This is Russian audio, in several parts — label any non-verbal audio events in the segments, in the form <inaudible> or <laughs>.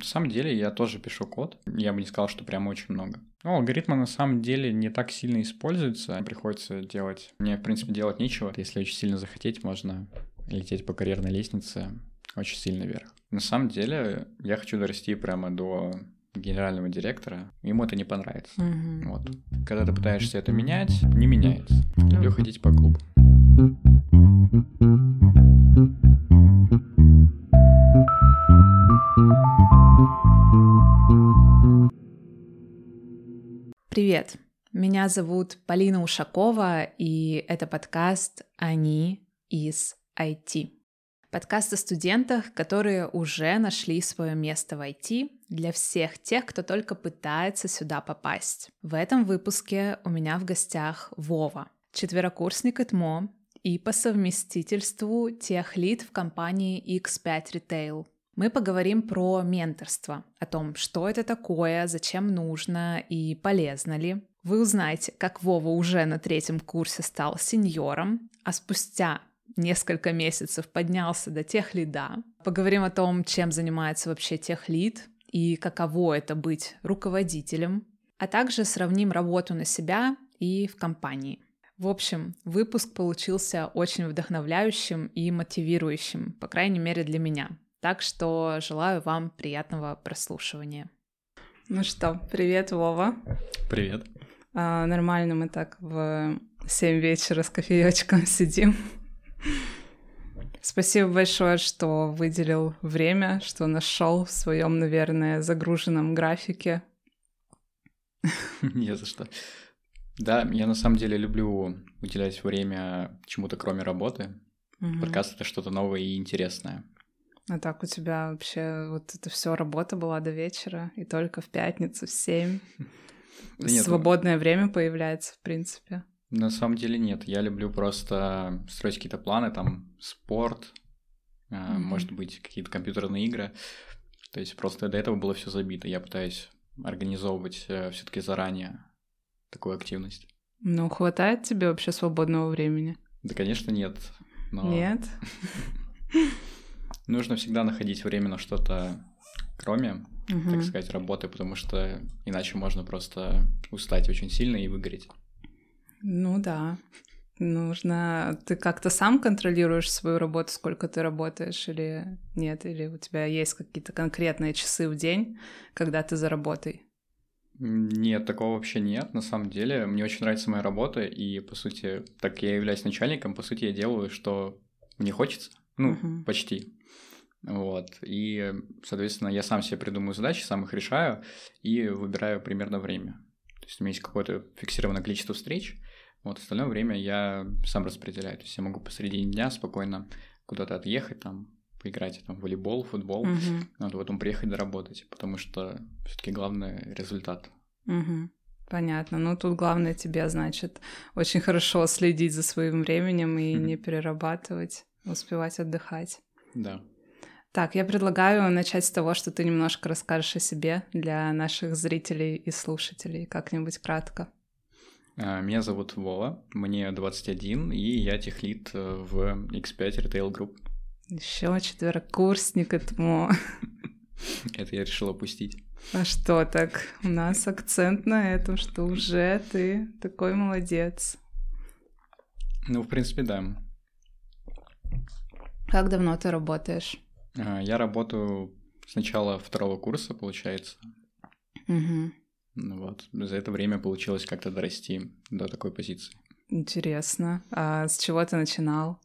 На самом деле я тоже пишу код. Я бы не сказал, что прям очень много. Но алгоритмы на самом деле не так сильно используются. Приходится делать... Мне, в принципе, делать нечего. Если очень сильно захотеть, можно лететь по карьерной лестнице очень сильно вверх. На самом деле я хочу дорасти прямо до генерального директора, ему это не понравится. Мгм. Вот. Когда ты пытаешься это менять, не меняется. Люблю ходить по клубу. Привет, меня зовут Полина Ушакова, и это подкаст «Они из IT». Подкаст о студентах, которые уже нашли свое место в IT для всех тех, кто только пытается сюда попасть. В этом выпуске у меня в гостях Вова, четверокурсник ИТМО и по совместительству техлид в компании X5 Retail. Мы поговорим про менторство, о том, что это такое, зачем нужно и полезно ли. Вы узнаете, как Вова уже на третьем курсе стал сеньором, а спустя несколько месяцев поднялся до техлида. Поговорим о том, чем занимается вообще техлид и каково это быть руководителем, а также сравним работу на себя и в компании. В общем, выпуск получился очень вдохновляющим и мотивирующим, по крайней мере для меня. Так что желаю вам приятного прослушивания. Ну что, привет, Вова. Привет. А, нормально мы так в 7 вечера с кофеечком <laughs> сидим. Спасибо большое, что выделил время, что нашел в своем, наверное, загруженном графике. Не за что. Да, я на самом деле люблю уделять время чему-то кроме работы. Мгм. Подкаст — это что-то новое и интересное. А так у тебя вообще вот это все работа была до вечера, и только в пятницу в 7 <laughs> Да нет, свободное время появляется, в принципе. На самом деле нет. Я люблю просто строить какие-то планы, там, спорт, э, Мгм. может быть, какие-то компьютерные игры. То есть просто до этого было все забито. Я пытаюсь организовывать все-таки заранее такую активность. Ну, хватает тебе вообще свободного времени? Да, конечно, нет. Но Нет? <laughs> нужно всегда находить время на что-то кроме, Мгм. так сказать, работы, потому что иначе можно просто устать очень сильно и выгореть. Ну да. Нужно... Ты как-то сам контролируешь свою работу, сколько ты работаешь или нет? Или у тебя есть какие-то конкретные часы в день, когда ты за работой? Нет, такого вообще нет. На самом деле, мне очень нравится моя работа, и, по сути, так я являюсь начальником, по сути, я делаю, что мне хочется. Ну, Мгм. почти. Вот. И, соответственно, я сам себе придумываю задачи, сам их решаю и выбираю примерно время. То есть у меня есть какое-то фиксированное количество встреч, вот остальное время я сам распределяю. То есть я могу посредине дня спокойно куда-то отъехать, там, поиграть там, в волейбол, футбол, Мгм. вот, потом приехать доработать, потому что все-таки главный результат. Мгм. Понятно. Ну, тут главное тебе, значит, очень хорошо следить за своим временем и Мгм. не перерабатывать, успевать отдыхать. Да. Так, я предлагаю начать с того, что ты немножко расскажешь о себе для наших зрителей и слушателей, как-нибудь кратко. А, Меня зовут Вова, мне 21, и я техлит э, в X5 Retail Group. Еще четверокурсник этому. <laughs> Это я решил опустить. А что так? У нас акцент на этом, что уже ты такой молодец. Ну, в принципе, да. Как давно ты работаешь? А, Я работаю с начала второго курса, получается. Угу. Вот. За это время получилось как-то дорасти до такой позиции. Интересно. А с чего ты начинал?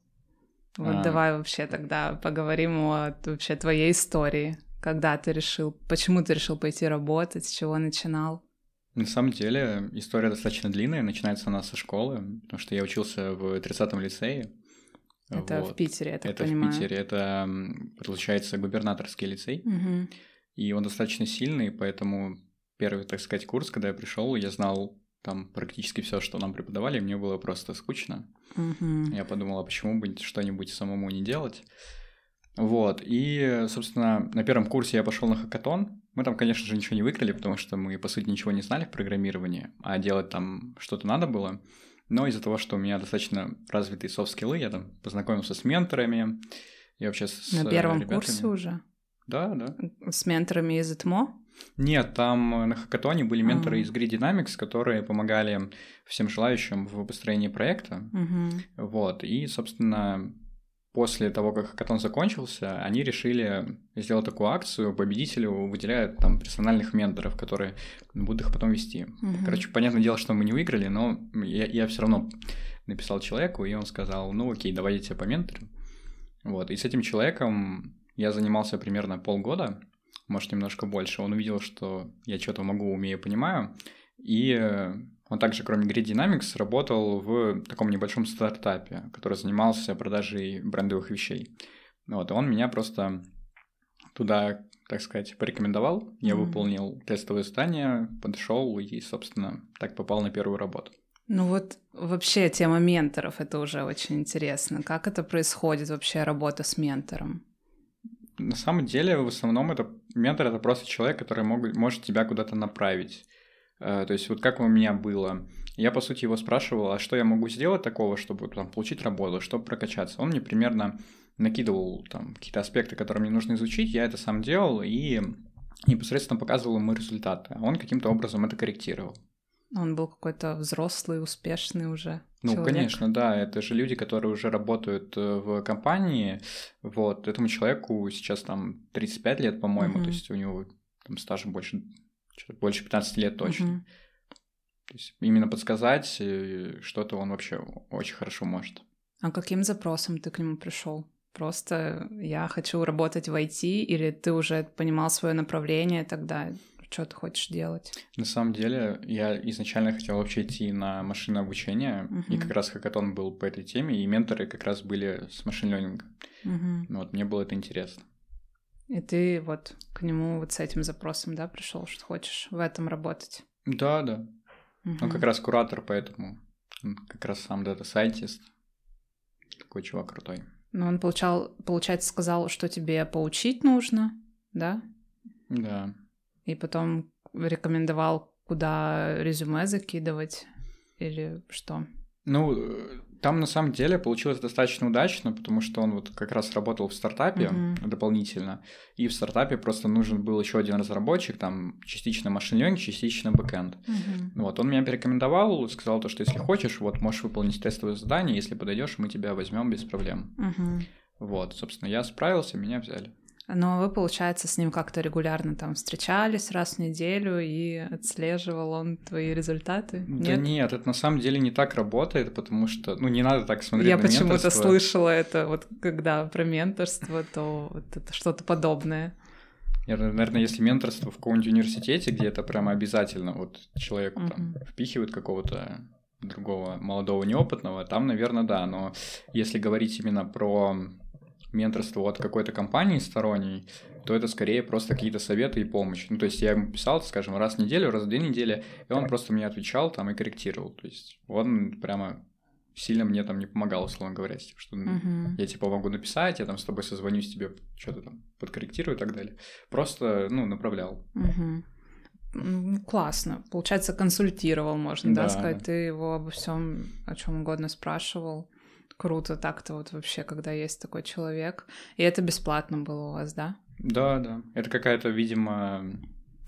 Вот А. давай вообще тогда поговорим о вообще твоей истории. Когда ты решил, почему ты решил пойти работать, с чего начинал? На самом деле история достаточно длинная, начинается она со школы, потому что я учился в 30-м лицее. Это Вот. в Питере, я так Это понимаю. в Питере, это, получается, губернаторский лицей. Мгм. И он достаточно сильный, поэтому первый, так сказать, курс, когда я пришел, я знал там практически все, что нам преподавали, мне было просто скучно. Мгм. Я подумал, а почему бы что-нибудь самому не делать? Вот, и, собственно, на первом курсе я пошел на хакатон. Мы там, конечно же, ничего не выиграли, потому что мы, по сути, ничего не знали в программировании, а делать там что-то надо было. Но из-за того, что у меня достаточно развитые софт-скиллы, я там познакомился с менторами, и вообще с На первом ребятами. курсе уже? Да, да. С менторами из ЭТМО? Нет, там на хакатоне были менторы mm. из Grid Dynamics, которые помогали всем желающим в построении проекта. Mm-hmm. Вот, и, собственно, после того, как хакатон закончился, они решили сделать такую акцию, победителю выделяют там персональных менторов, которые будут их потом вести. Mm-hmm. Короче, понятное дело, что мы не выиграли, но я, я все равно написал человеку, и он сказал, ну окей, давай я тебя поменторю. Вот, и с этим человеком я занимался примерно полгода, может, немножко больше. Он увидел, что я что-то могу, умею, понимаю. И он также, кроме Grid Dynamics, работал в таком небольшом стартапе, который занимался продажей брендовых вещей. Вот, и он меня просто туда, так сказать, порекомендовал. Я mm-hmm. выполнил тестовое задание, подошел и, собственно, так попал на первую работу. Ну вот вообще тема менторов, это уже очень интересно. Как это происходит вообще, работа с ментором? На самом деле, в основном, это ментор это просто человек, который мог, может тебя куда-то направить. Э, то есть, вот как у меня было. Я, по сути, его спрашивал, а что я могу сделать такого, чтобы там, получить работу, чтобы прокачаться. Он мне примерно накидывал там какие-то аспекты, которые мне нужно изучить, я это сам делал и непосредственно показывал ему результаты. А он каким-то образом это корректировал. Он был какой-то взрослый, успешный уже. Ну, человек. конечно, да. Это же люди, которые уже работают э, в компании. Вот, этому человеку сейчас там 35 лет, по-моему, mm-hmm. то есть у него там стажа больше, больше 15 лет точно. Mm-hmm. То есть именно подсказать э, что-то он вообще очень хорошо может. А каким запросом ты к нему пришел? Просто я хочу работать в IT, или ты уже понимал свое направление тогда? Что ты хочешь делать? На самом деле, я изначально хотел вообще идти на машинное обучение, uh-huh. и как раз хакатон был по этой теме, и менторы как раз были с машин ленинга. Uh-huh. Вот, мне было это интересно. И ты вот к нему вот с этим запросом, да, пришел, что хочешь в этом работать? Да, да. Uh-huh. Он как раз куратор, поэтому он как раз сам data scientist. Такой чувак крутой. Но он получал, получается, сказал, что тебе поучить нужно, да? Да и потом рекомендовал, куда резюме закидывать или что? Ну, там на самом деле получилось достаточно удачно, потому что он вот как раз работал в стартапе uh-huh. дополнительно, и в стартапе просто нужен был еще один разработчик, там частично машин частично бэкэнд. Uh-huh. Вот, он меня порекомендовал, сказал то, что если хочешь, вот можешь выполнить тестовое задание, если подойдешь, мы тебя возьмем без проблем. Uh-huh. Вот, собственно, я справился, меня взяли. Но вы, получается, с ним как-то регулярно там встречались раз в неделю и отслеживал он твои результаты? Да нет, нет это на самом деле не так работает, потому что, ну, не надо так смотреть Я почему-то слышала это, вот когда про менторство, то вот это что-то подобное. Наверное, если менторство в каком-нибудь университете, где это прямо обязательно, вот человеку Мгм. там впихивают какого-то другого молодого неопытного, там, наверное, да, но если говорить именно про менторство от какой-то компании сторонней, то это скорее просто какие-то советы и помощь. Ну, то есть я ему писал, скажем, раз в неделю, раз в две недели, и он просто мне отвечал там и корректировал. То есть он прямо сильно мне там не помогал, условно говоря, типа, что uh-huh. я типа могу написать, я там с тобой созвонюсь, тебе что-то там подкорректирую и так далее. Просто, ну, направлял. Uh-huh. Классно. Получается, консультировал, можно, да, да сказать. Да. Ты его обо всем, о чем угодно спрашивал. Круто так-то вот вообще, когда есть такой человек. И это бесплатно было у вас, да? Да, да. Это какая-то, видимо,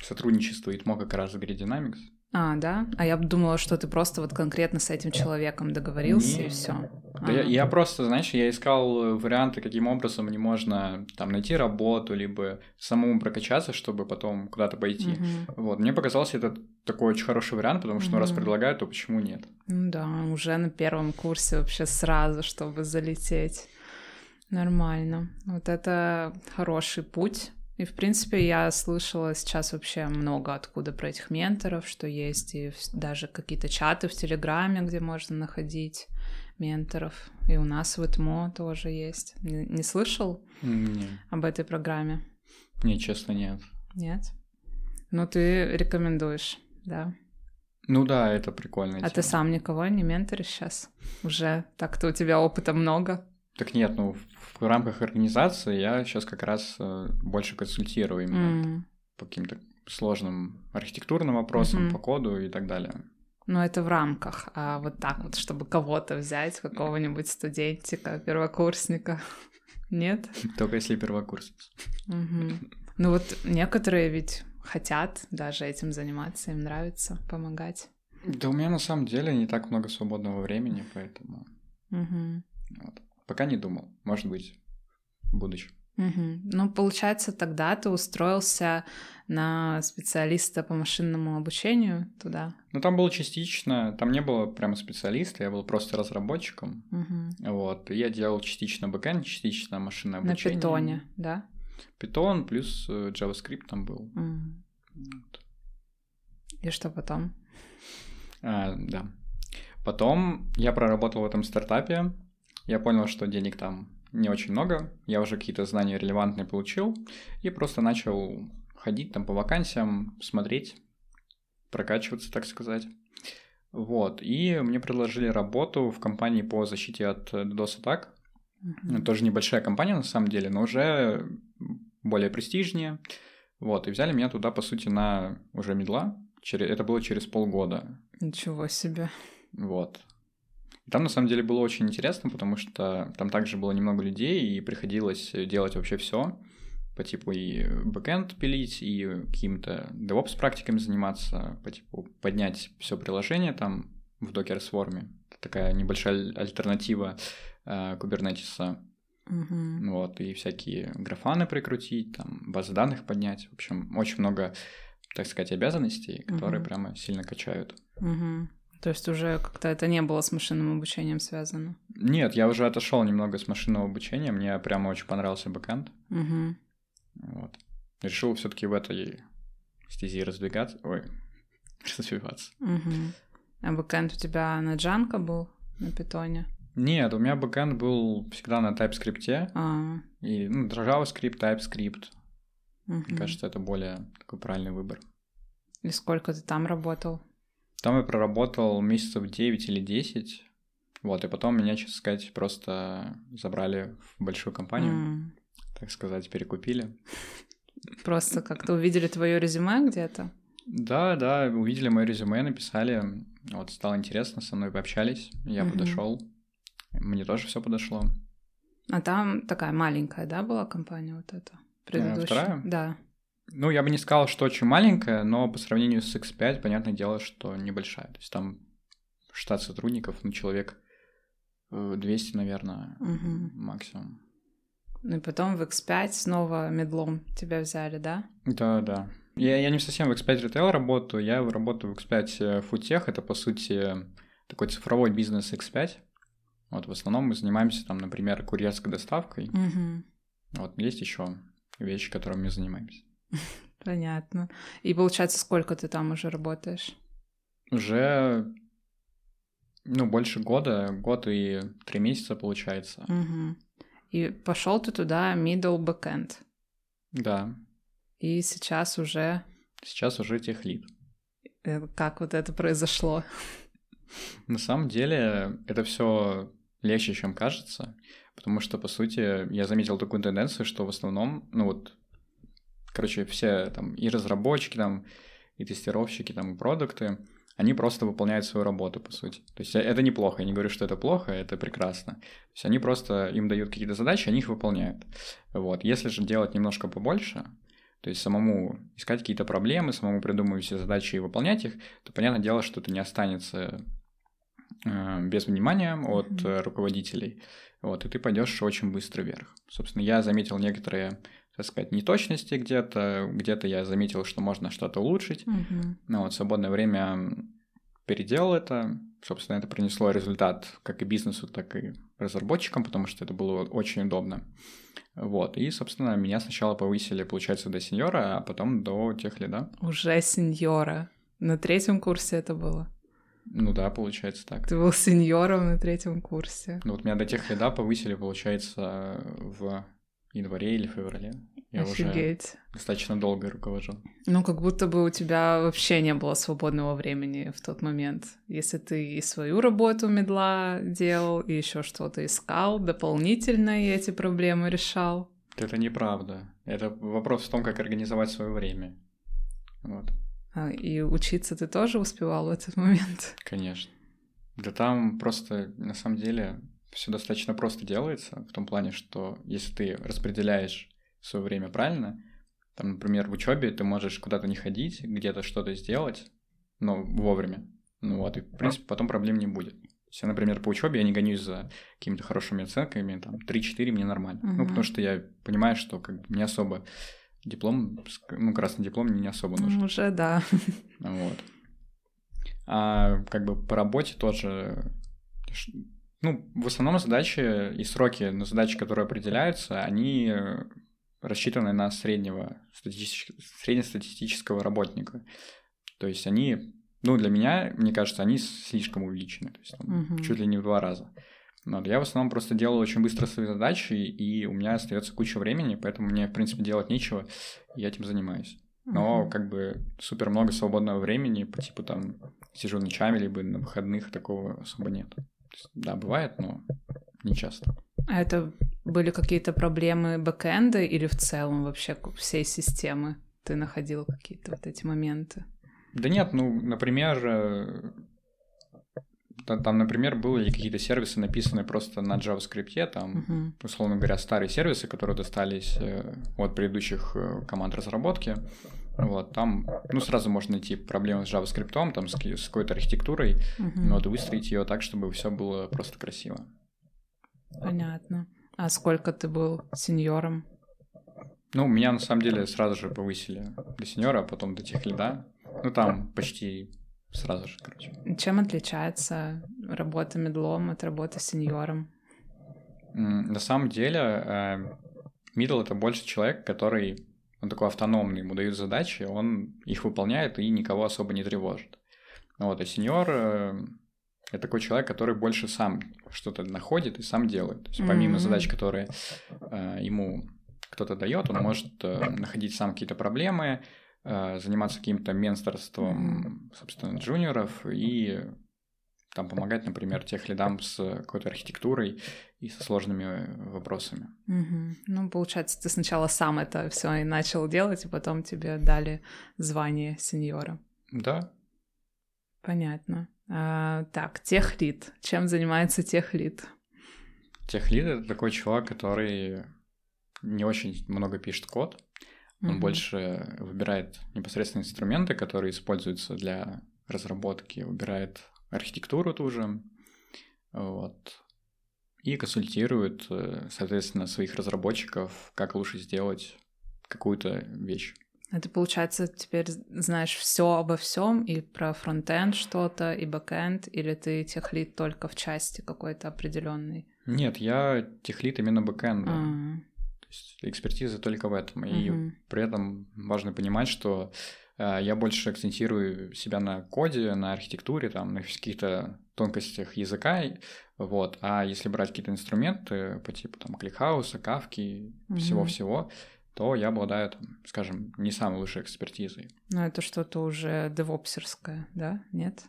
сотрудничество ИТМО как раз с Dynamics. А, да? А я думала, что ты просто вот конкретно с этим человеком договорился Не. и все. Да а. я, я просто, знаешь, я искал варианты, каким образом мне можно там найти работу, либо самому прокачаться, чтобы потом куда-то пойти. Угу. Вот, мне показался это такой очень хороший вариант, потому что, ну, раз предлагают, то почему нет? Ну да, уже на первом курсе вообще сразу, чтобы залететь. Нормально. Вот это хороший путь. И, в принципе, я слышала сейчас вообще много откуда про этих менторов, что есть и даже какие-то чаты в Телеграме, где можно находить менторов. И у нас в ИТМО тоже есть. Не, не слышал Не, об этой программе? не, честно, нет. Нет? Ну, ты рекомендуешь, да? Ну да, это прикольно. А ты сам никого не менторишь сейчас? Уже так-то у тебя опыта много. Так нет, ну в, в рамках организации я сейчас как раз э, больше консультирую именно М. по каким-то сложным архитектурным вопросам, Мгм. по коду и так далее. Ну, это в рамках, а вот так вот, чтобы кого-то взять, какого-нибудь студентика, первокурсника. <laughs> Нет? Только если первокурсница. Угу. Ну вот некоторые ведь хотят даже этим заниматься, им нравится помогать. Да у меня на самом деле не так много свободного времени, поэтому... Угу. Вот. Пока не думал. Может быть, в будущем. Угу. Ну, получается, тогда ты устроился на специалиста по машинному обучению туда? Ну, там было частично, там не было прямо специалиста, я был просто разработчиком. Угу. Вот, я делал частично бэкэнд, частично машинное обучение. На питоне, да? Питон плюс э, JavaScript там был. Угу. Вот. И что потом? А, да. Потом я проработал в этом стартапе, я понял, что денег там не очень много, я уже какие-то знания релевантные получил, и просто начал ходить там по вакансиям, смотреть, прокачиваться, так сказать. Вот, и мне предложили работу в компании по защите от DDoS-атак. Мгм. Тоже небольшая компания на самом деле, но уже более престижнее. Вот, и взяли меня туда, по сути, на уже медла. Это было через полгода. Ничего себе. Вот. Там на самом деле было очень интересно, потому что там также было немного людей, и приходилось делать вообще все по типу и бэкэнд пилить, и какими-то DevOps практиками заниматься, по типу поднять все приложение там в Docker Swarm. Это такая небольшая аль- альтернатива э, Kubernetes. Мгм. Вот, и всякие графаны прикрутить, там, базы данных поднять. В общем, очень много, так сказать, обязанностей, которые Мгм. прямо сильно качают. Мгм. То есть уже как-то это не было с машинным обучением связано. Нет, я уже отошел немного с машинного обучения, мне прямо очень понравился backend. Мгм. Вот. Решил все-таки в этой стези раздвигаться. Ой, <laughs> развиваться. Мгм. А backend у тебя на Django был, на питоне? Нет, у меня бэкэнд был всегда на TypeScript. А, И, ну, JavaScript, TypeScript. мгм. Мне кажется, это более такой правильный выбор. И сколько ты там работал? Там я проработал месяцев 9 или 10. Вот, и потом меня, честно сказать, просто забрали в большую компанию, М. так сказать, перекупили. Просто как-то увидели твое резюме где-то? Да, да, увидели мое резюме, написали, вот стало интересно, со мной пообщались, я Мгм. подошел, мне тоже все подошло. А там такая маленькая, да, была компания вот эта? Предыдущая? вторая? Да. Ну, я бы не сказал, что очень маленькая, но по сравнению с X5, понятное дело, что небольшая. То есть там штат сотрудников, ну, человек э, 200, наверное, Мгм. максимум. Ну и потом в X5 снова медлом тебя взяли, да? Да, да. Я, я не совсем в X5 Retail работаю, я работаю в X5 Foodtech, это, по сути, такой цифровой бизнес X5. Вот, в основном мы занимаемся, там, например, курьерской доставкой. Угу. Вот, есть еще вещи, которыми мы занимаемся. <laughs> Понятно. И получается, сколько ты там уже работаешь? Уже, ну, больше года, год и три месяца получается. Угу. И пошел ты туда middle backend. Да, И сейчас уже сейчас уже техлит. э, как вот это произошло? <laughs> На самом деле это все легче, чем кажется, потому что, по сути, я заметил такую тенденцию, что в основном, ну вот, короче, все там и разработчики, там, и тестировщики, там, и продукты, они просто выполняют свою работу, по сути. То есть это неплохо, я не говорю, что это плохо, это прекрасно. То есть они просто, им дают какие-то задачи, они их выполняют. Вот. Если же делать немножко побольше, то есть самому искать какие-то проблемы, самому придумывать все задачи и выполнять их, то понятное дело, что это не останется э, без внимания от э, руководителей. Вот, и ты пойдешь очень быстро вверх. Собственно, я заметил некоторые, так сказать, неточности где-то, где-то я заметил, что можно что-то улучшить. Мгм. Ну вот, в свободное время переделал это. Собственно, это принесло результат как и бизнесу, так и разработчикам, потому что это было очень удобно. Вот, и, собственно, меня сначала повысили, получается, до сеньора, а потом до тех лида. Уже сеньора. На третьем курсе это было. Ну да, получается так. Ты был сеньором на третьем курсе. Ну вот меня до тех лида повысили, получается, в январе или феврале. Я уже Офигеть. достаточно долго руковожу. Ну, как будто бы у тебя вообще не было свободного времени в тот момент. Если ты и свою работу медла делал, и еще что-то искал дополнительно, и эти проблемы решал. Это неправда. Это вопрос в том, как организовать свое время. Вот, А, И учиться ты тоже успевал в этот момент? конечно. Да там просто, на самом деле, все достаточно просто делается, в том плане, что если ты распределяешь свое время правильно, там, например, в учебе ты можешь куда-то не ходить, где-то что-то сделать, но вовремя. Ну вот, и, в принципе, потом проблем не будет. Если, например, по учебе я не гонюсь за какими-то хорошими оценками, там, 3-4 мне нормально. Угу. Ну, потому что я понимаю, что как бы не особо диплом, ну, красный диплом мне не особо нужен. Уже да. Вот. А как бы по работе тоже ну, в основном задачи и сроки на задачи, которые определяются, они рассчитаны на среднего статистического, среднестатистического работника. То есть они, ну, для меня, мне кажется, они слишком увеличены, то есть там, угу. чуть ли не в два раза. Но я в основном просто делаю очень быстро свои задачи, и у меня остается куча времени, поэтому мне, в принципе, делать нечего, и я этим занимаюсь. Но угу. как бы супер много свободного времени, по типу там сижу ночами, либо на выходных такого особо нет. Да, бывает, но не часто. А это были какие-то проблемы бэкэнда или в целом вообще всей системы? Ты находил какие-то вот эти моменты? Да нет, ну, например, э, там, например, были какие-то сервисы, написанные просто на JavaScript, там, uh-huh. условно говоря, старые сервисы, которые достались э, от предыдущих э, команд разработки. Вот, там, ну, сразу можно найти проблемы с JavaScript, там, с, с какой-то архитектурой, но вот выстроить ее так, чтобы все было просто красиво. Понятно. А сколько ты был сеньором? Ну, меня на самом деле сразу же повысили до сеньора, а потом до техлида. Ну, там почти сразу же, короче. Чем отличается работа мидлом от работы сеньором? На самом деле, мидл — это больше человек, который он такой автономный, ему дают задачи, он их выполняет и никого особо не тревожит. Вот, а сеньор э, — это такой человек, который больше сам что-то находит и сам делает. То есть помимо mm-hmm. задач, которые э, ему кто-то дает, он может э, находить сам какие-то проблемы, э, заниматься каким-то менторством, собственно, джуниоров и там помогать, например, тех лидам с какой-то архитектурой и со сложными вопросами. Угу. Ну, получается, ты сначала сам это все и начал делать, и потом тебе дали звание сеньора. Да. Понятно. А, так, техлид. Чем занимается техлид? Техлид — это такой чувак, который не очень много пишет код. Он угу. больше выбирает непосредственно инструменты, которые используются для разработки, выбирает архитектуру ту же, вот, и консультирует, э, соответственно, своих разработчиков, как лучше сделать какую-то вещь. Это получается, теперь знаешь все обо всем и про frontend что-то, и backend, или ты техлид только в части какой-то определенной? Нет, я техлид именно бэкенда. А-а-а. То есть экспертиза только в этом. И угу. при этом важно понимать, что я больше акцентирую себя на коде, на архитектуре, там, на каких-то тонкостях языка, вот. А если брать какие-то инструменты по типу там кликхауса, кафки, угу. всего-всего, то я обладаю, там, скажем, не самой лучшей экспертизой. Ну, это что-то уже девопсерское, да? Нет?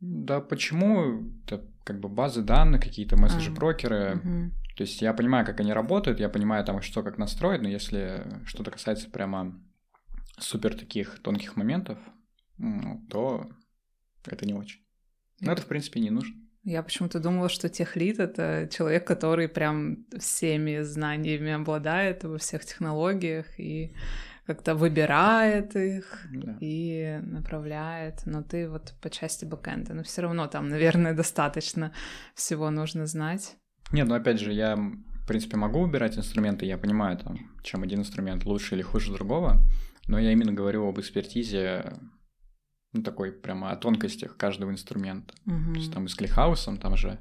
Да почему? Это как бы базы данных, какие-то месседжи-брокеры. А, угу. То есть я понимаю, как они работают, я понимаю там, что как настроить, но если что-то касается прямо супер таких тонких моментов, то это не очень. Но это, в принципе, не нужно. Я почему-то думала, что техлит — это человек, который прям всеми знаниями обладает во всех технологиях и как-то выбирает их да. и направляет. Но ты вот по части бэкэнда, но все равно там, наверное, достаточно всего нужно знать. Нет, ну опять же, я, в принципе, могу выбирать инструменты, я понимаю, там, чем один инструмент лучше или хуже другого, но я именно говорю об экспертизе ну, такой прямо о тонкостях каждого инструмента. Угу. То есть там и с кликхаусом, там же,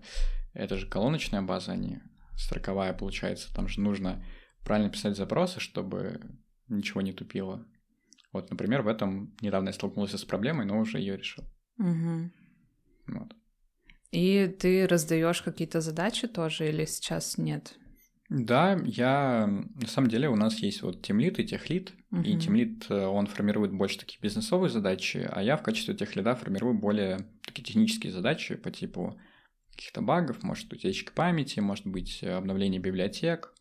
это же колоночная база, а не строковая получается. Там же нужно правильно писать запросы, чтобы ничего не тупило. Вот, например, в этом недавно я столкнулся с проблемой, но уже ее решил. Угу. Вот. И ты раздаешь какие-то задачи тоже или сейчас нет? Да, я на самом деле у нас есть вот тимлит и техлит, uh-huh. и тимлит э, он формирует больше такие бизнесовые задачи, а я в качестве техлида формирую более такие технические задачи по типу каких-то багов, может утечки памяти, может быть обновление библиотек,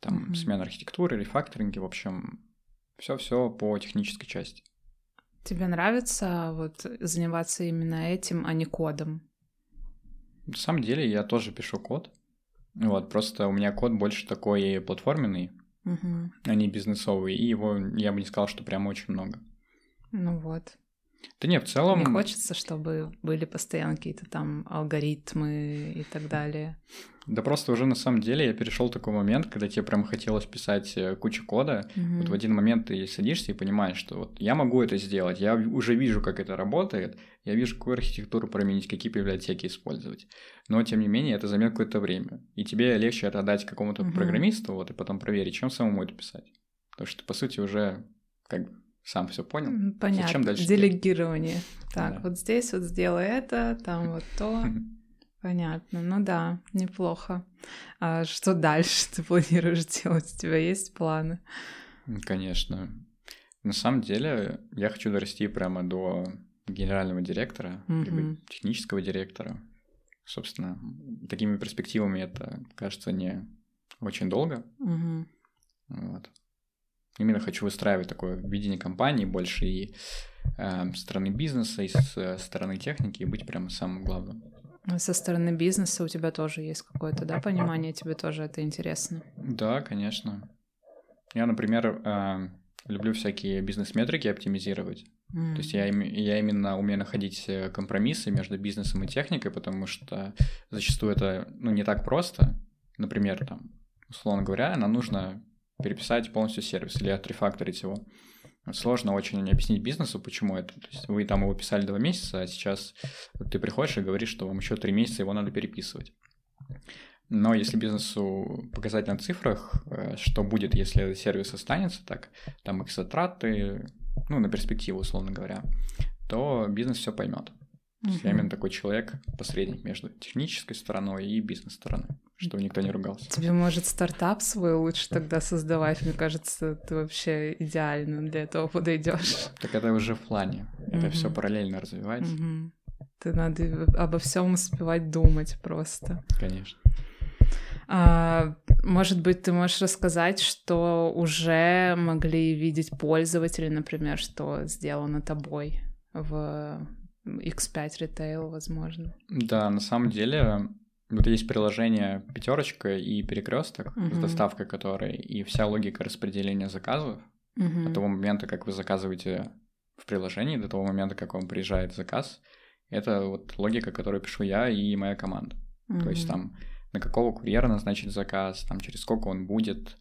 там uh-huh. смена архитектуры, рефакторинги, в общем, все-все по технической части. Тебе нравится вот заниматься именно этим, а не кодом? На самом деле я тоже пишу код. Вот, просто у меня код больше такой платформенный, Мгм. а не бизнесовый, и его, я бы не сказал, что прям очень много. Ну вот. Да не, в целом... Не хочется, чтобы были постоянно какие-то там алгоритмы и так далее. Да просто уже на самом деле я перешел такой момент, когда тебе прям хотелось писать э, кучу кода. Мгм. Вот в один момент ты садишься и понимаешь, что вот я могу это сделать, я уже вижу, как это работает, я вижу, какую архитектуру применить, какие библиотеки использовать. Но, тем не менее, это займет какое-то время. И тебе легче это отдать какому-то Мгм. программисту, вот, и потом проверить, чем самому это писать. Потому что ты, по сути, уже как бы сам все понял. Понятно. Зачем дальше делать? Делегирование. Так, Да. вот здесь вот сделай это, там вот то. <laughs> Понятно. Ну да, неплохо. А что дальше <laughs> ты планируешь делать? У тебя есть планы? Конечно. На самом деле, я хочу дорасти прямо до генерального директора, либо Мгм. технического директора. Собственно, такими перспективами это кажется не очень долго. Мгм. Вот. Именно хочу выстраивать такое видение компании больше и э, стороны бизнеса, и с стороны техники, и быть прямо самым главным. Со стороны бизнеса у тебя тоже есть какое-то, да, понимание? Тебе тоже это интересно? Да, конечно. Я, например, э, люблю всякие бизнес-метрики оптимизировать. То есть я, я именно умею находить э, компромиссы между бизнесом и техникой, потому что зачастую это ну, не так просто. Например, там, условно говоря, нам нужно переписать полностью сервис или отрефакторить его. Сложно очень объяснить бизнесу, почему это. То есть вы там его писали два месяца, а сейчас вот ты приходишь и говоришь, что вам еще три месяца его надо переписывать. Но если бизнесу показать на цифрах, э, что будет, если этот сервис останется так, там их затраты, ну, на перспективу, условно говоря, то бизнес все поймет. Есть я именно такой человек, посредник между технической стороной и бизнес-стороной, чтобы никто не ругался. Тебе, может, стартап свой лучше тогда создавать? Мне кажется, ты вообще идеально для этого подойдешь. Так это уже в плане. Это все параллельно развивается, Мгм. Ты надо обо всем успевать думать просто. конечно. А, может быть, ты можешь рассказать, что уже могли видеть пользователи, например, что сделано тобой в X5 Retail, возможно. Да, на самом деле, вот есть приложение пятерочка и перекресток с Мгм. доставкой которой, и вся логика распределения заказов Мгм. от того момента, как вы заказываете в приложении, до того момента, как вам приезжает заказ, это вот логика, которую пишу я и моя команда. То есть там на какого курьера назначить заказ, там через сколько он будет,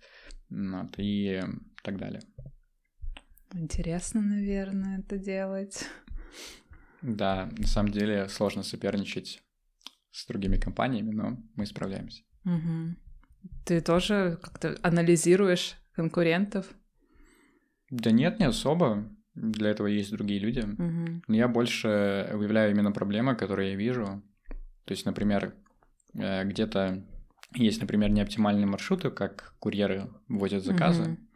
вот, и так далее. Интересно, наверное, это делать. Да, на самом деле сложно соперничать с другими компаниями, но мы справляемся. Мгм. Ты тоже как-то анализируешь конкурентов? Да нет, не особо. Для этого есть другие люди. Мгм. Но я больше выявляю именно проблемы, которые я вижу. То есть, например, э, где-то есть, например, неоптимальные маршруты, как курьеры возят заказы. Мгм.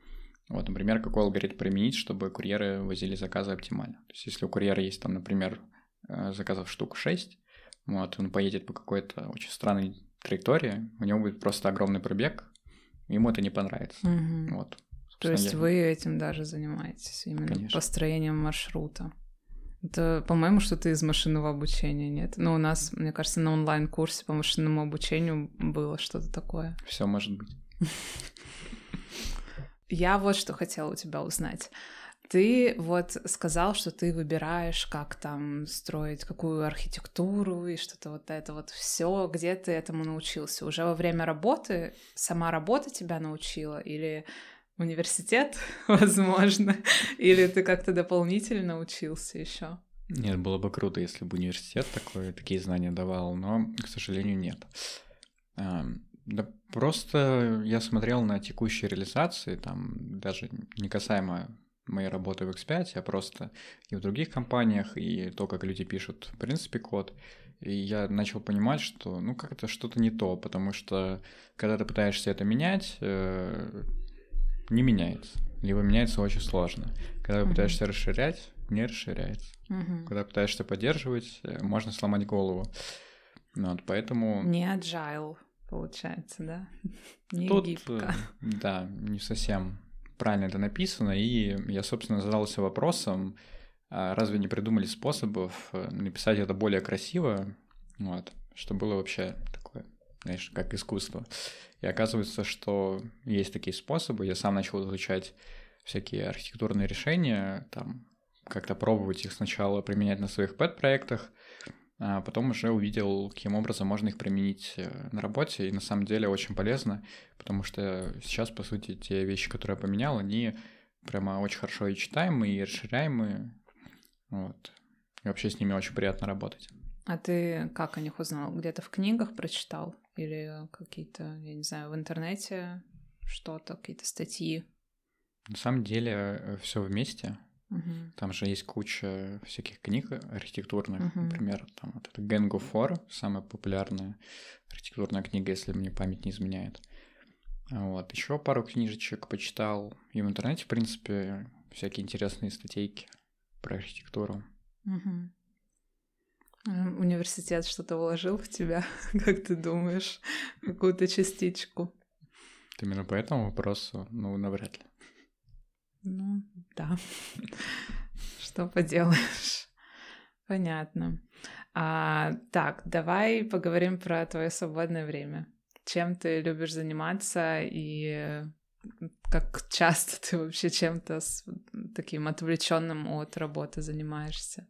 Вот, например, какой алгоритм применить, чтобы курьеры возили заказы оптимально. То есть, если у курьера есть там, например, э, заказов штук 6, вот, он поедет по какой-то очень странной траектории, у него будет просто огромный пробег, ему это не понравится. Мгм. Вот. То есть я- вы этим даже занимаетесь, именно Конечно. построением маршрута. Это, по-моему, что-то из машинного обучения, нет? Ну, у нас, мне кажется, на онлайн-курсе по машинному обучению было что-то такое. Все может быть. <laughs> Я вот что хотела у тебя узнать. Ты вот сказал, что ты выбираешь, как там строить какую архитектуру и что-то вот это вот все, где ты этому научился? Уже во время работы сама работа тебя научила или университет, <laughs> возможно, или ты как-то дополнительно учился еще? Нет, было бы круто, если бы университет такое, такие знания давал, но, к сожалению, нет. Ам, Да просто я смотрел на текущие реализации, там даже не касаемо моей работы в X5, а просто и в других компаниях, и то, как люди пишут, в принципе, код. И я начал понимать, что, ну, как-то что-то не то, потому что, когда ты пытаешься это менять, э, не меняется. Либо меняется очень сложно. Когда Мгм. пытаешься расширять, не расширяется. Мгм. Когда пытаешься поддерживать, э, можно сломать голову. Ну Вот, поэтому Не agile, получается, да? <laughs> Не тут, гибко. э, да, не совсем правильно это написано. И я, собственно, задался вопросом, а разве не придумали способов э, написать это более красиво, вот, чтобы было вообще такое знаешь, как искусство. И оказывается, что есть такие способы. Я сам начал изучать всякие архитектурные решения, там как-то пробовать их сначала применять на своих пэт-проектах, а потом уже увидел, каким образом можно их применить э, на работе, и на самом деле очень полезно, потому что сейчас, по сути, те вещи, которые я поменял, они прямо очень хорошо и читаемые, и расширяемые, вот. И вообще с ними очень приятно работать. А ты как о них узнал? Где-то в книгах прочитал? Или какие-то, я не знаю, в интернете что-то, какие-то статьи? На самом деле э, все вместе. Угу. Там же есть куча всяких книг архитектурных, Мгм. например, там вот это Gengo 4, самая популярная архитектурная книга, если мне память не изменяет. Вот. Еще пару книжечек почитал. И в интернете, в принципе, всякие интересные статейки про архитектуру. М, Университет что-то вложил в тебя, <laughs> как ты думаешь, какую-то частичку? Именно по этому вопросу, ну, навряд ли. Да. <laughs> Что поделаешь. Понятно. А, так, давай поговорим про твое свободное время. Чем ты любишь заниматься и как часто ты вообще чем-то с- таким отвлеченным от работы занимаешься?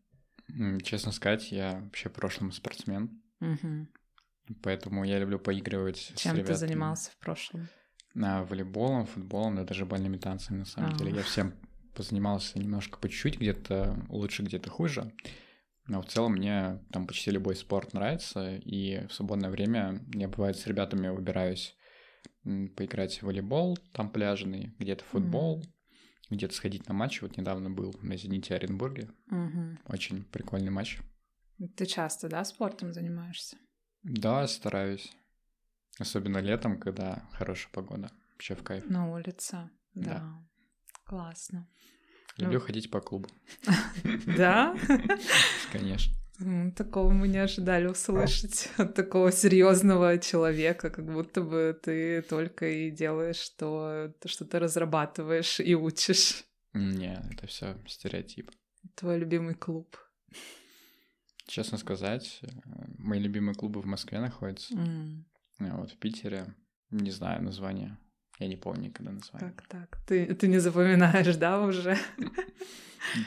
Честно сказать, я вообще в прошлом спортсмен, Мгм. поэтому я люблю поигрывать с Чем ты ребятами. занимался в прошлом? А, волейболом, футболом, да даже бальными танцами, на самом А. деле. Я всем позанимался немножко по чуть-чуть, где-то лучше, где-то хуже. Но в целом мне там почти любой спорт нравится, и в свободное время я, бывает, с ребятами выбираюсь поиграть в волейбол, там пляжный, где-то футбол, где-то сходить на матч. Вот недавно был на «Зените» Оренбурге. Мгм. Очень прикольный матч. Ты часто, да, спортом занимаешься? Да, стараюсь. Особенно летом, когда хорошая погода. Вообще в кайф. На улице, да. Да. Классно. Люблю Ну. ходить по клубу, <laughs> Да? <laughs> конечно. Такого мы не ожидали услышать <laughs> от такого серьезного человека, как будто бы ты только и делаешь то, то, что ты разрабатываешь и учишь. Не, это все стереотип. Твой любимый клуб. Честно сказать, мои любимые клубы в Москве находятся. А вот в Питере не знаю название. Я не помню никогда название. Так, так. Ты, ты не запоминаешь, да, уже?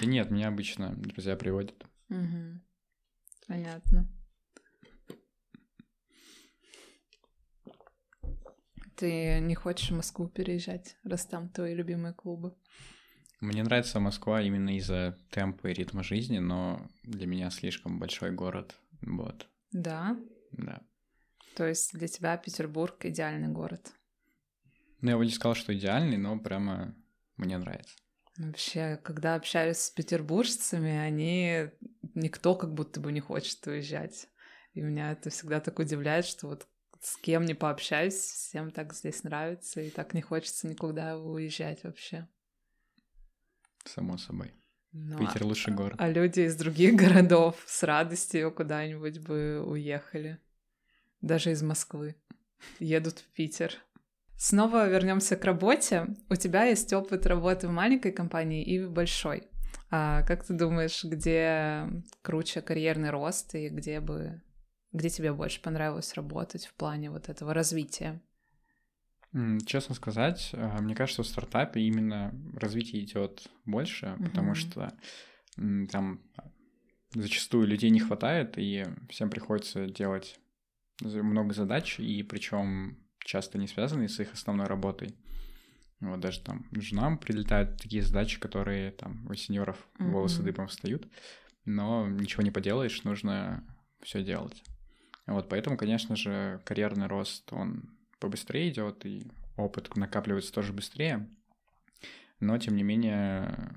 Да нет, меня обычно друзья приводят. Понятно. Ты не хочешь в Москву переезжать, раз там твои любимые клубы? Мне нравится Москва именно из-за темпа и ритма жизни, но для меня слишком большой город. Вот, Да. да. То есть для тебя Петербург идеальный город. Ну, я бы не сказал, что идеальный, но прямо мне нравится. Вообще, когда общаюсь с петербуржцами, они никто как будто бы не хочет уезжать. И меня это всегда так удивляет, что вот с кем не пообщаюсь, всем так здесь нравится, и так не хочется никуда уезжать вообще. Само собой. Ну, Питер а- лучший город. А люди из других <laughs> городов с радостью куда-нибудь бы уехали. Даже из Москвы. Едут в Питер. Снова вернемся к работе. У тебя есть опыт работы в маленькой компании и в большой. А как ты думаешь, где круче карьерный рост и где бы где тебе больше понравилось работать в плане вот этого развития? Честно сказать, э, мне кажется, в стартапе именно развитие идет больше, потому Мгм. что там зачастую людей не хватает, и всем приходится делать много задач, и причем часто не связанные с их основной работой. Вот даже там женам прилетают такие задачи, которые там у сеньоров волосы Мгм. дыбом встают, но ничего не поделаешь, нужно все делать. Вот поэтому, конечно же, карьерный рост, он побыстрее идет, и опыт накапливается тоже быстрее. Но, тем не менее,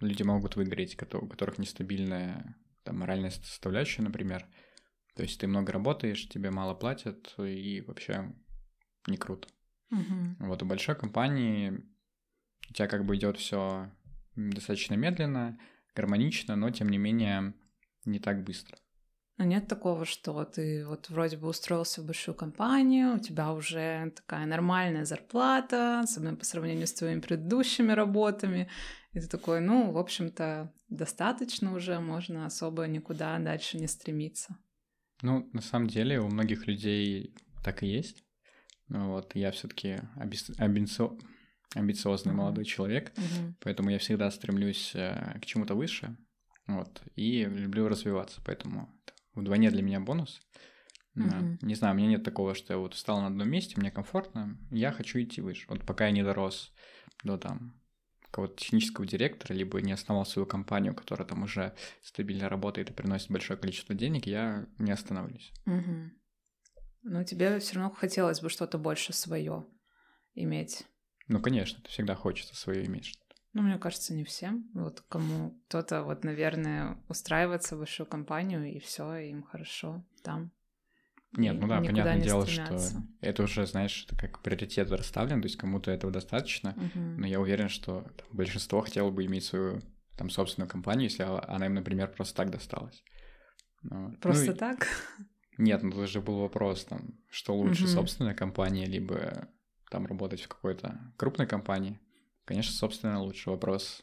люди могут выгореть, у которых нестабильная там, моральная составляющая, например. То есть ты много работаешь, тебе мало платят, и вообще не круто. Мгм. Вот у большой компании у тебя как бы идет все достаточно медленно, гармонично, но тем не менее не так быстро. А нет такого, что ты вот вроде бы устроился в большую компанию, у тебя уже такая нормальная зарплата, особенно по сравнению с твоими предыдущими работами, и ты такой, ну, в общем-то, достаточно уже, можно особо никуда дальше не стремиться. Ну, на самом деле, у многих людей так и есть. Вот, я все-таки амбици... амбициозный mm-hmm. молодой человек, mm-hmm. поэтому я всегда стремлюсь э, к чему-то выше, вот, и люблю развиваться, поэтому вдвойне для меня бонус. Mm-hmm. Не знаю, у меня нет такого, что я вот встал на одном месте, мне комфортно, я хочу идти выше. Вот пока я не дорос до там какого-то технического директора, либо не основал свою компанию, которая там уже стабильно работает и приносит большое количество денег, я не остановлюсь. Угу. Но тебе все равно хотелось бы что-то больше свое иметь. Ну, конечно, всегда хочется свое иметь что-то. Ну, мне кажется, не всем. Вот кому кто-то, вот, наверное, устраивается в большую компанию, и все, им хорошо там. Нет, ну да, понятное не дело, стремятся. что это уже, знаешь, это как приоритет расставлен, то есть кому-то этого достаточно, угу. но я уверен, что там, большинство хотело бы иметь свою там собственную компанию, если она им, например, просто так досталась. Ну, просто ну, так? <laughs> Нет, ну тут же был вопрос, там, что лучше, угу. собственная компания, либо там работать в какой-то крупной компании. Конечно, собственно, лучше вопрос,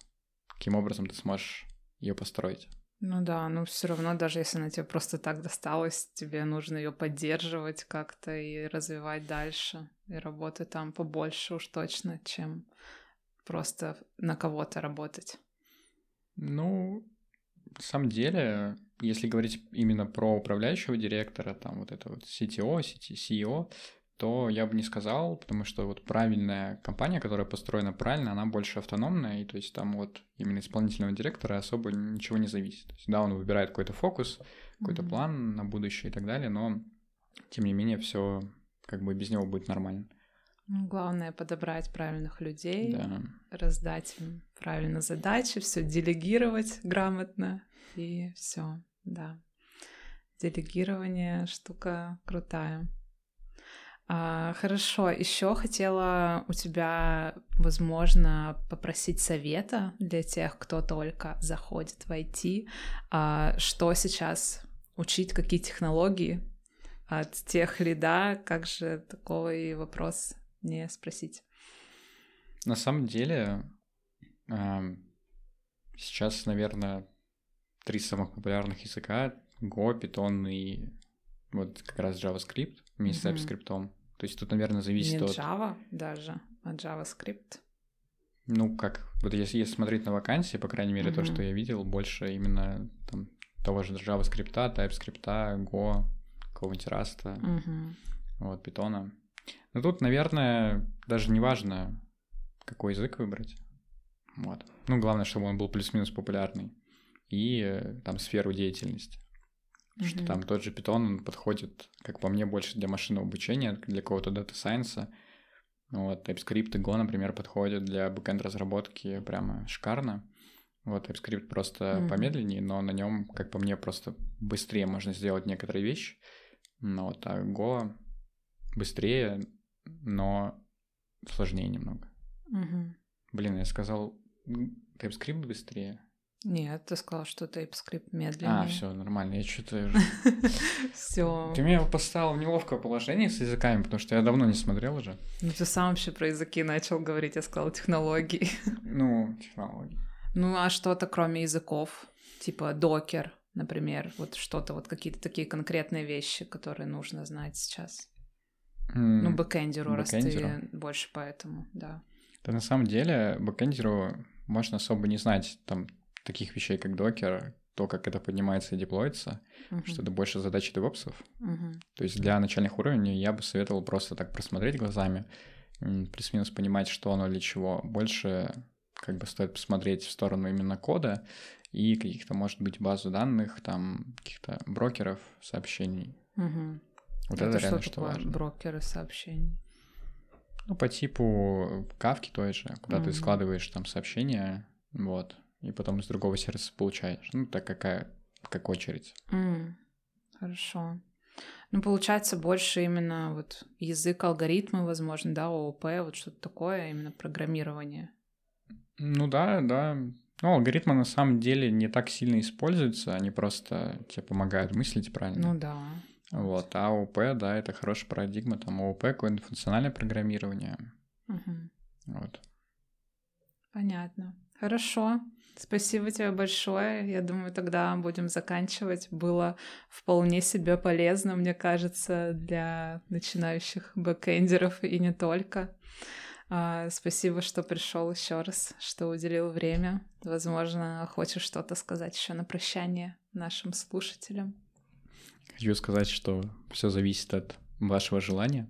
каким образом ты сможешь ее построить. Ну да, но все равно, даже если она тебе просто так досталась, тебе нужно ее поддерживать как-то и развивать дальше, и работать там побольше уж точно, чем просто на кого-то работать. Ну, на самом деле, если говорить именно про управляющего директора, там вот это вот CTO, CEO, то я бы не сказал, потому что вот правильная компания, которая построена правильно, она больше автономная, и то есть там вот именно исполнительного директора особо ничего не зависит. То есть, да, он выбирает какой-то фокус, какой-то mm-hmm. план на будущее и так далее, но тем не менее все как бы без него будет нормально. Ну, главное подобрать правильных людей, да. раздать им правильно задачи, все делегировать грамотно и все, да. Делегирование штука крутая. А, хорошо, еще хотела у тебя, возможно, попросить совета для тех, кто только заходит в IT, а, что сейчас учить, какие технологии от тех лида, как же такой вопрос не спросить? На самом деле, сейчас, наверное, три самых популярных языка — Go, Python и вот как раз JavaScript вместе mm-hmm. с TypeScript. То есть тут, наверное, зависит Не от... Java даже, а JavaScript. Ну, как, вот если, если смотреть на вакансии, по крайней мере, mm-hmm. то, что я видел, больше именно там того же JavaScript, TypeScript, Go, какого-нибудь Rust, mm-hmm. вот, Python. Но тут, наверное, даже не важно, какой язык выбрать. Вот. Ну, главное, чтобы он был плюс-минус популярный. И э, там сферу деятельности. Mm-hmm. Что там тот же Python, он подходит, как по мне, больше для машинного обучения, для какого-то дата сайенса. Вот, TypeScript и Go, например, подходят для бэкэнд разработки прямо шикарно. Вот, TypeScript просто mm-hmm. помедленнее, но на нем, как по мне, просто быстрее можно сделать некоторые вещи. Ну, вот, а Go быстрее, но сложнее немного. Mm-hmm. Блин, я сказал TypeScript быстрее. Нет, ты сказал, что TypeScript медленнее. А, все, нормально, я что-то... <laughs> Все. Ты меня поставил в неловкое положение с языками, потому что я давно не смотрел уже. Ну, ты сам вообще про языки начал говорить, я сказал технологии. <laughs> Ну, технологии. Ну, а что-то кроме языков? Типа докер, например, вот что-то, вот какие-то такие конкретные вещи, которые нужно знать сейчас. Ну, бэкэндеру, раз ты больше поэтому, да. Да на самом деле бэкэндеру можно особо не знать там таких вещей, как докер, то, как это поднимается и деплоится, uh-huh. что это больше задачи девопсов. Uh-huh. То есть для начальных уровней я бы советовал просто так просмотреть глазами, плюс-минус понимать, что оно для чего. Больше как бы стоит посмотреть в сторону именно кода и каких-то, может быть, базу данных, там, каких-то брокеров сообщений. Угу. Вот это, это реально что, что важно. брокеры сообщений? Ну, по типу кавки той же, куда угу. ты складываешь там сообщения, вот, и потом с другого сервиса получаешь. Ну, так какая, как очередь. Mm, хорошо. Ну, получается, больше именно вот язык, алгоритмы, возможно, да, ООП, вот что-то такое, именно программирование. Ну да, да. Ну, алгоритмы на самом деле не так сильно используются, они просто тебе помогают мыслить правильно. Ну да. Вот, а ООП, да, это хорошая парадигма, там ООП, какое-то функциональное программирование. Угу. Вот. Понятно. Хорошо. Спасибо тебе большое. Я думаю, тогда будем заканчивать. Было вполне себе полезно, мне кажется, для начинающих бэкэндеров и не только. А, спасибо, что пришел еще раз, что уделил время. Возможно, хочешь что-то сказать еще на прощание нашим слушателям. Хочу сказать, что все зависит от вашего желания.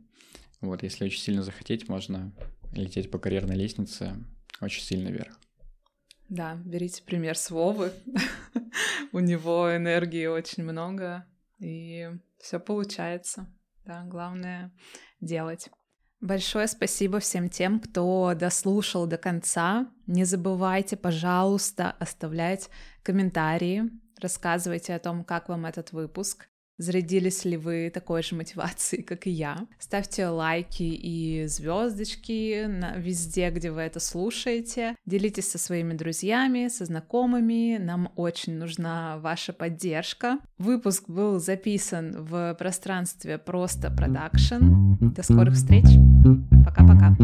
Вот, если очень сильно захотеть, можно лететь по карьерной лестнице очень сильно вверх. Да, берите пример с Вовы. <laughs> У него энергии очень много, и все получается. Да, главное делать. Большое спасибо всем тем, кто дослушал до конца. Не забывайте, пожалуйста, оставлять комментарии, рассказывайте о том, как вам этот выпуск. Зарядились ли вы такой же мотивацией, как и я? Ставьте лайки и звездочки на везде, где вы это слушаете. Делитесь со своими друзьями, со знакомыми. Нам очень нужна ваша поддержка. Выпуск был записан в пространстве просто продакшн. До скорых встреч. Пока-пока.